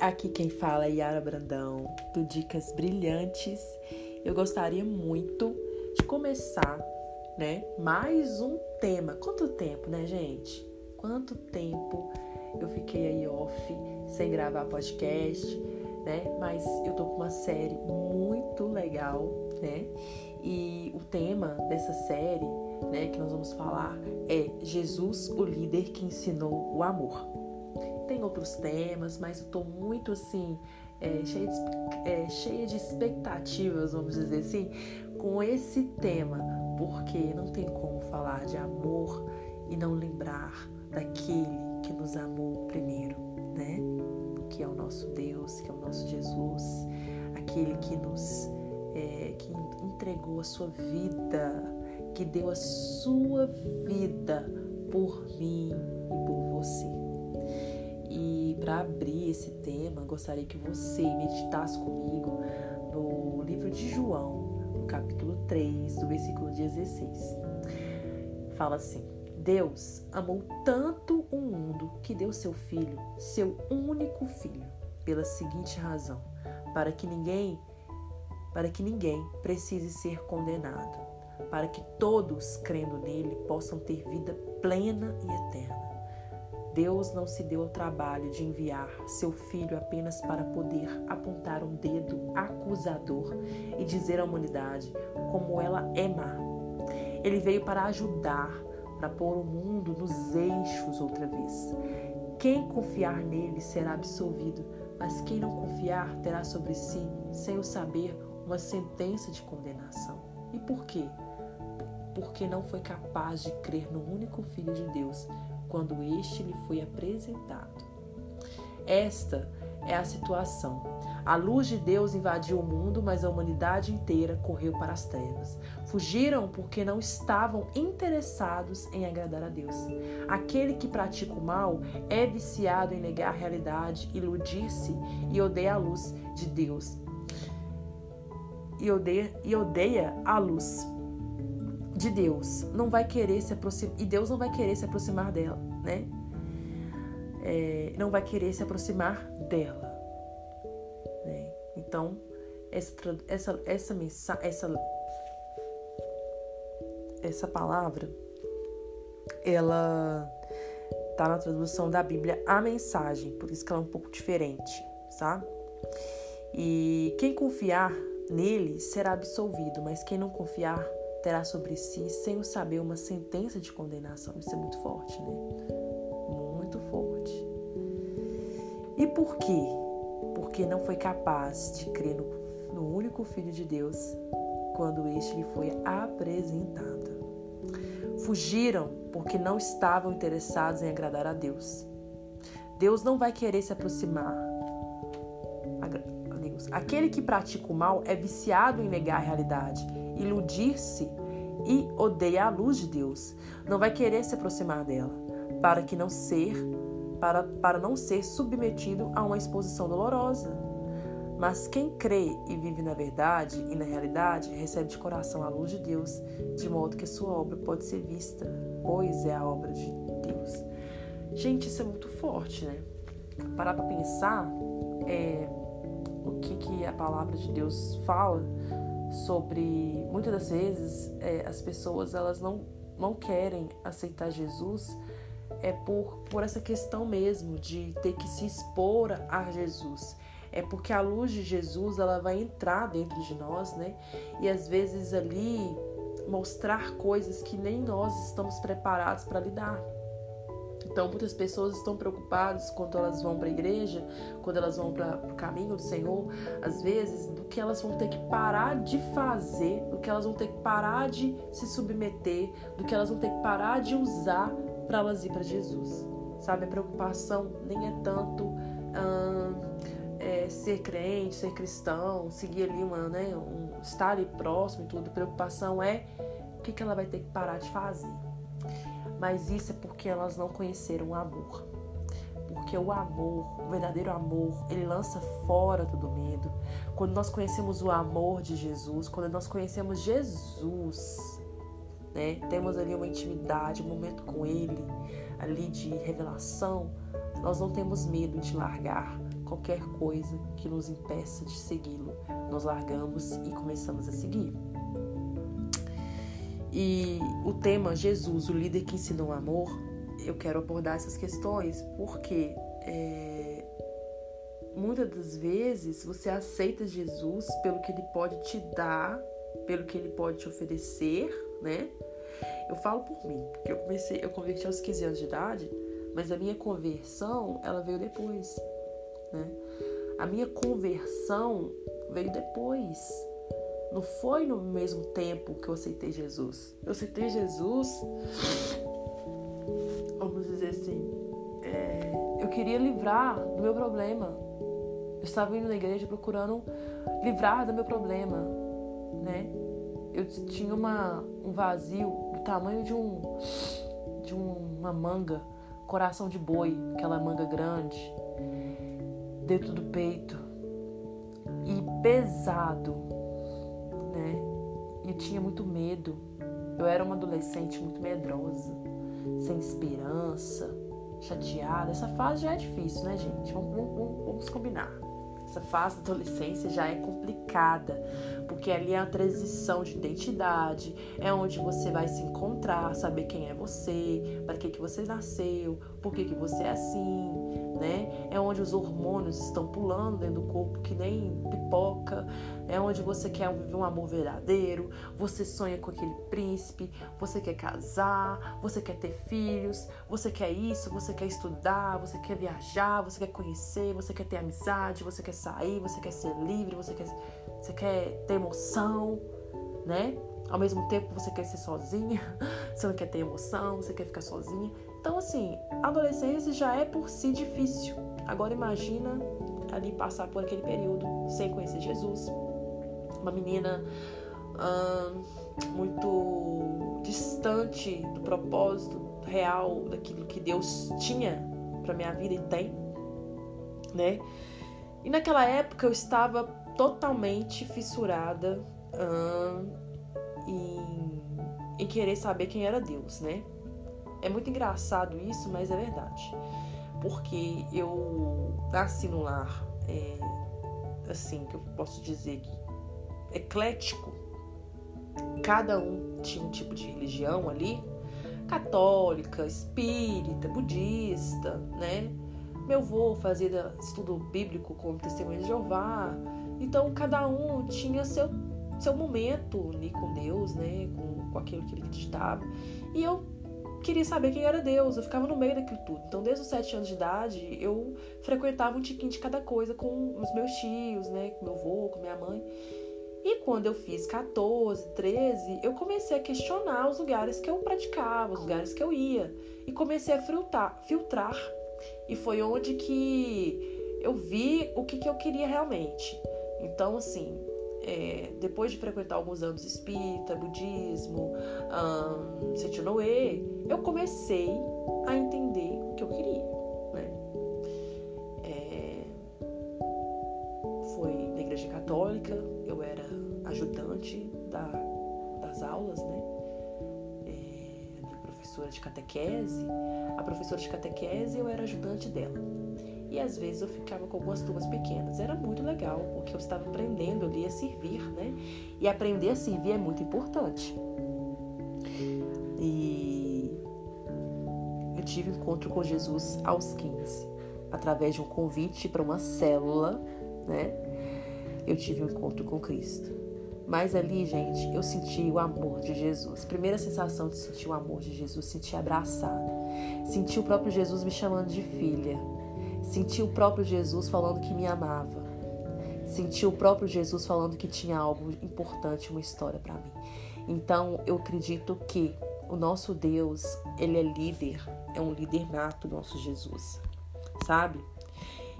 aqui quem fala é Yara Brandão, do Dicas Brilhantes. Eu gostaria muito de começar, né, mais um tema. Quanto tempo, né, gente? Quanto tempo eu fiquei aí off, sem gravar podcast, né? Mas eu tô com uma série muito legal, né? E o tema dessa série, né, que nós vamos falar é Jesus, o líder que ensinou o amor tem outros temas, mas eu tô muito assim, é, cheia, de, é, cheia de expectativas, vamos dizer assim, com esse tema, porque não tem como falar de amor e não lembrar daquele que nos amou primeiro, né? Que é o nosso Deus, que é o nosso Jesus, aquele que nos é, que entregou a sua vida, que deu a sua vida por mim e por você. Para abrir esse tema, gostaria que você meditasse comigo no livro de João, no capítulo 3, do versículo 16. Fala assim: Deus amou tanto o mundo que deu seu filho, seu único filho, pela seguinte razão: para que ninguém para que ninguém precise ser condenado, para que todos, crendo nele, possam ter vida plena e eterna. Deus não se deu ao trabalho de enviar seu filho apenas para poder apontar um dedo acusador e dizer à humanidade como ela é má. Ele veio para ajudar, para pôr o mundo nos eixos outra vez. Quem confiar nele será absolvido, mas quem não confiar terá sobre si, sem o saber, uma sentença de condenação. E por quê? Porque não foi capaz de crer no único Filho de Deus quando este lhe foi apresentado. Esta é a situação. A luz de Deus invadiu o mundo, mas a humanidade inteira correu para as trevas. Fugiram porque não estavam interessados em agradar a Deus. Aquele que pratica o mal é viciado em negar a realidade, iludir-se e odeia a luz de Deus. E odeia, e odeia a luz de Deus, não vai querer se aproximar, e Deus não vai querer se aproximar dela, né? É, não vai querer se aproximar dela. Né? Então, essa, essa, essa, essa, essa palavra, ela tá na tradução da Bíblia a mensagem, por isso que ela é um pouco diferente, sabe? E quem confiar nele será absolvido, mas quem não confiar terá sobre si, sem o saber, uma sentença de condenação. Isso é muito forte, né? Muito forte. E por quê? Porque não foi capaz de crer no, no único Filho de Deus quando este lhe foi apresentado. Fugiram porque não estavam interessados em agradar a Deus. Deus não vai querer se aproximar Deus. Aquele que pratica o mal é viciado em negar a realidade iludir-se e odeia a luz de Deus. Não vai querer se aproximar dela, para que não ser para, para não ser submetido a uma exposição dolorosa. Mas quem crê e vive na verdade e na realidade recebe de coração a luz de Deus, de modo que sua obra pode ser vista, pois é a obra de Deus. Gente, isso é muito forte, né? Parar para pensar é, o que, que a palavra de Deus fala sobre muitas das vezes é, as pessoas elas não, não querem aceitar Jesus é por, por essa questão mesmo de ter que se expor a Jesus. É porque a luz de Jesus ela vai entrar dentro de nós, né? E às vezes ali mostrar coisas que nem nós estamos preparados para lidar. Então, muitas pessoas estão preocupadas quando elas vão para a igreja, quando elas vão para o caminho do Senhor, às vezes, do que elas vão ter que parar de fazer, do que elas vão ter que parar de se submeter, do que elas vão ter que parar de usar para elas ir para Jesus. Sabe, a preocupação nem é tanto hum, é, ser crente, ser cristão, seguir ali uma, né, um, estar ali próximo e tudo. A preocupação é o que, que ela vai ter que parar de fazer mas isso é porque elas não conheceram o amor. Porque o amor, o verdadeiro amor, ele lança fora todo medo. Quando nós conhecemos o amor de Jesus, quando nós conhecemos Jesus, né? Temos ali uma intimidade, um momento com ele, ali de revelação, nós não temos medo de largar qualquer coisa que nos impeça de segui-lo, nós largamos e começamos a seguir. E o tema Jesus, o líder que ensinou amor, eu quero abordar essas questões porque é, muitas das vezes você aceita Jesus pelo que ele pode te dar, pelo que ele pode te oferecer, né? Eu falo por mim, porque eu comecei, eu converti aos 15 anos de idade, mas a minha conversão, ela veio depois, né? A minha conversão veio depois. Não foi no mesmo tempo que eu aceitei Jesus. Eu aceitei Jesus, vamos dizer assim, é, eu queria livrar do meu problema. Eu estava indo na igreja procurando livrar do meu problema, né? Eu tinha uma, um vazio do tamanho de um de uma manga, coração de boi, aquela manga grande, dentro do peito e pesado, né? E tinha muito medo. Eu era uma adolescente muito medrosa, sem esperança, chateada. Essa fase já é difícil, né, gente? Vamos, vamos, vamos combinar. Essa fase da adolescência já é complicada, porque ali é a transição de identidade, é onde você vai se encontrar, saber quem é você, para que que você nasceu, por que que você é assim, né? É onde os hormônios estão pulando dentro do corpo que nem pipoca, é onde você quer viver um amor verdadeiro, você sonha com aquele príncipe, você quer casar, você quer ter filhos, você quer isso, você quer estudar, você quer viajar, você quer conhecer, você quer ter amizade, você quer sair, você quer ser livre, você quer, você quer ter emoção, né? Ao mesmo tempo você quer ser sozinha, você não quer ter emoção, você quer ficar sozinha. Então, assim, adolescência já é por si difícil. Agora imagina ali passar por aquele período sem conhecer Jesus. Uma menina hum, muito distante do propósito real daquilo que Deus tinha para minha vida e tem, né? E naquela época eu estava totalmente fissurada hum, em, em querer saber quem era Deus, né? É muito engraçado isso, mas é verdade. Porque eu nasci num lar, é, assim, que eu posso dizer que eclético. Cada um tinha um tipo de religião ali. Católica, espírita, budista, né? Meu avô fazia estudo bíblico como testemunho de Jeová. Então, cada um tinha seu, seu momento ali com Deus, né? Com, com aquilo que ele acreditava. E eu queria saber quem era Deus, eu ficava no meio daquilo tudo. Então, desde os sete anos de idade, eu frequentava um tiquinho de cada coisa com os meus tios, né, com meu avô, com minha mãe. E quando eu fiz 14, 13, eu comecei a questionar os lugares que eu praticava, os lugares que eu ia. E comecei a filtrar. filtrar. E foi onde que eu vi o que, que eu queria realmente. Então, assim, é, depois de frequentar alguns anos espírita, budismo, um, Setianoe, eu comecei a entender o que eu queria. Né? É, foi na igreja católica, eu era ajudante da, das aulas, né? É, professora de catequese. A professora de catequese, eu era ajudante dela e às vezes eu ficava com algumas turmas pequenas. Era muito legal, porque eu estava aprendendo ali a servir, né? E aprender a servir é muito importante. E eu tive encontro com Jesus aos 15, através de um convite para uma célula, né? Eu tive um encontro com Cristo. Mas ali, gente, eu senti o amor de Jesus. Primeira sensação de sentir o amor de Jesus, sentir abraçado. Senti o próprio Jesus me chamando de filha Senti o próprio Jesus falando que me amava. Senti o próprio Jesus falando que tinha algo importante, uma história para mim. Então, eu acredito que o nosso Deus, ele é líder, é um líder nato, nosso Jesus. Sabe?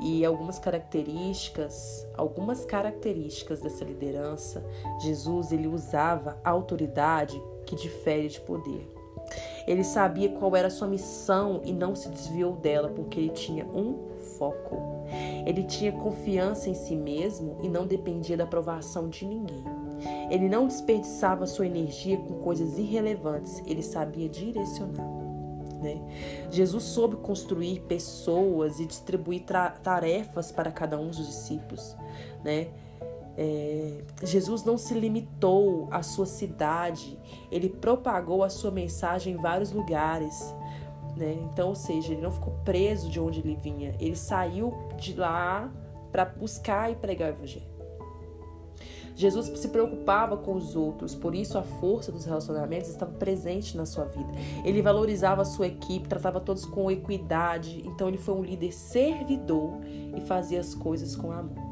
E algumas características, algumas características dessa liderança, Jesus ele usava autoridade que difere de poder. Ele sabia qual era a sua missão e não se desviou dela, porque ele tinha um foco. Ele tinha confiança em si mesmo e não dependia da aprovação de ninguém. Ele não desperdiçava sua energia com coisas irrelevantes, ele sabia direcionar. né? Jesus soube construir pessoas e distribuir tarefas para cada um dos discípulos, né? É, Jesus não se limitou à sua cidade, ele propagou a sua mensagem em vários lugares. Né? Então, ou seja, ele não ficou preso de onde ele vinha, ele saiu de lá para buscar e pregar o evangelho. Jesus se preocupava com os outros, por isso a força dos relacionamentos estava presente na sua vida. Ele valorizava a sua equipe, tratava todos com equidade, então ele foi um líder servidor e fazia as coisas com amor.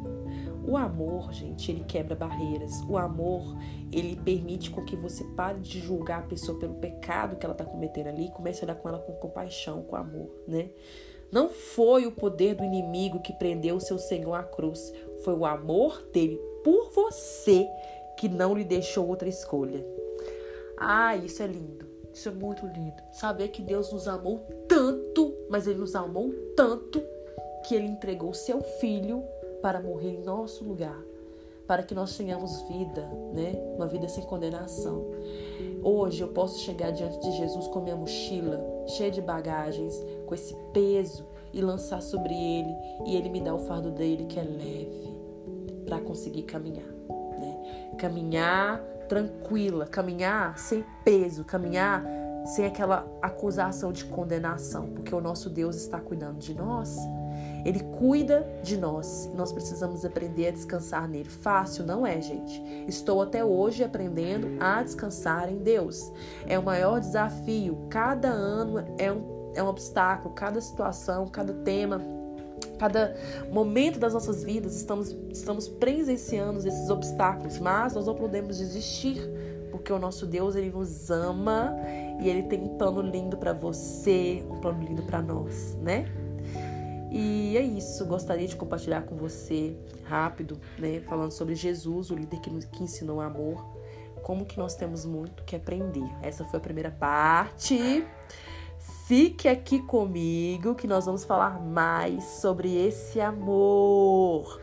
O amor, gente, ele quebra barreiras. O amor, ele permite com que você pare de julgar a pessoa pelo pecado que ela está cometendo ali e comece a olhar com ela com compaixão, com amor, né? Não foi o poder do inimigo que prendeu o seu Senhor à cruz, foi o amor dele por você que não lhe deixou outra escolha. Ah, isso é lindo. Isso é muito lindo. Saber que Deus nos amou tanto, mas ele nos amou tanto que ele entregou seu filho para morrer em nosso lugar, para que nós tenhamos vida, né? Uma vida sem condenação. Hoje eu posso chegar diante de Jesus com minha mochila cheia de bagagens, com esse peso e lançar sobre ele e ele me dá o fardo dele que é leve para conseguir caminhar, né? Caminhar tranquila, caminhar sem peso, caminhar sem aquela acusação de condenação, porque o nosso Deus está cuidando de nós. Ele cuida de nós. Nós precisamos aprender a descansar nele. Fácil não é, gente. Estou até hoje aprendendo a descansar em Deus. É o maior desafio. Cada ano é um, é um obstáculo, cada situação, cada tema, cada momento das nossas vidas estamos, estamos presenciando esses obstáculos, mas nós não podemos desistir, porque o nosso Deus ele nos ama e ele tem um plano lindo para você, um plano lindo para nós, né? E é isso, gostaria de compartilhar com você rápido, né, falando sobre Jesus, o líder que, que ensinou amor, como que nós temos muito que aprender. Essa foi a primeira parte. Fique aqui comigo que nós vamos falar mais sobre esse amor.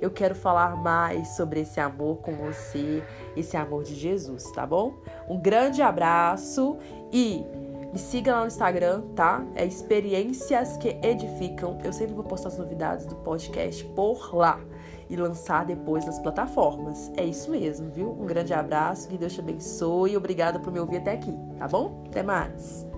Eu quero falar mais sobre esse amor com você, esse amor de Jesus, tá bom? Um grande abraço e me siga lá no Instagram, tá? É Experiências que Edificam. Eu sempre vou postar as novidades do podcast por lá e lançar depois nas plataformas. É isso mesmo, viu? Um grande abraço, que Deus te abençoe e obrigada por me ouvir até aqui, tá bom? Até mais!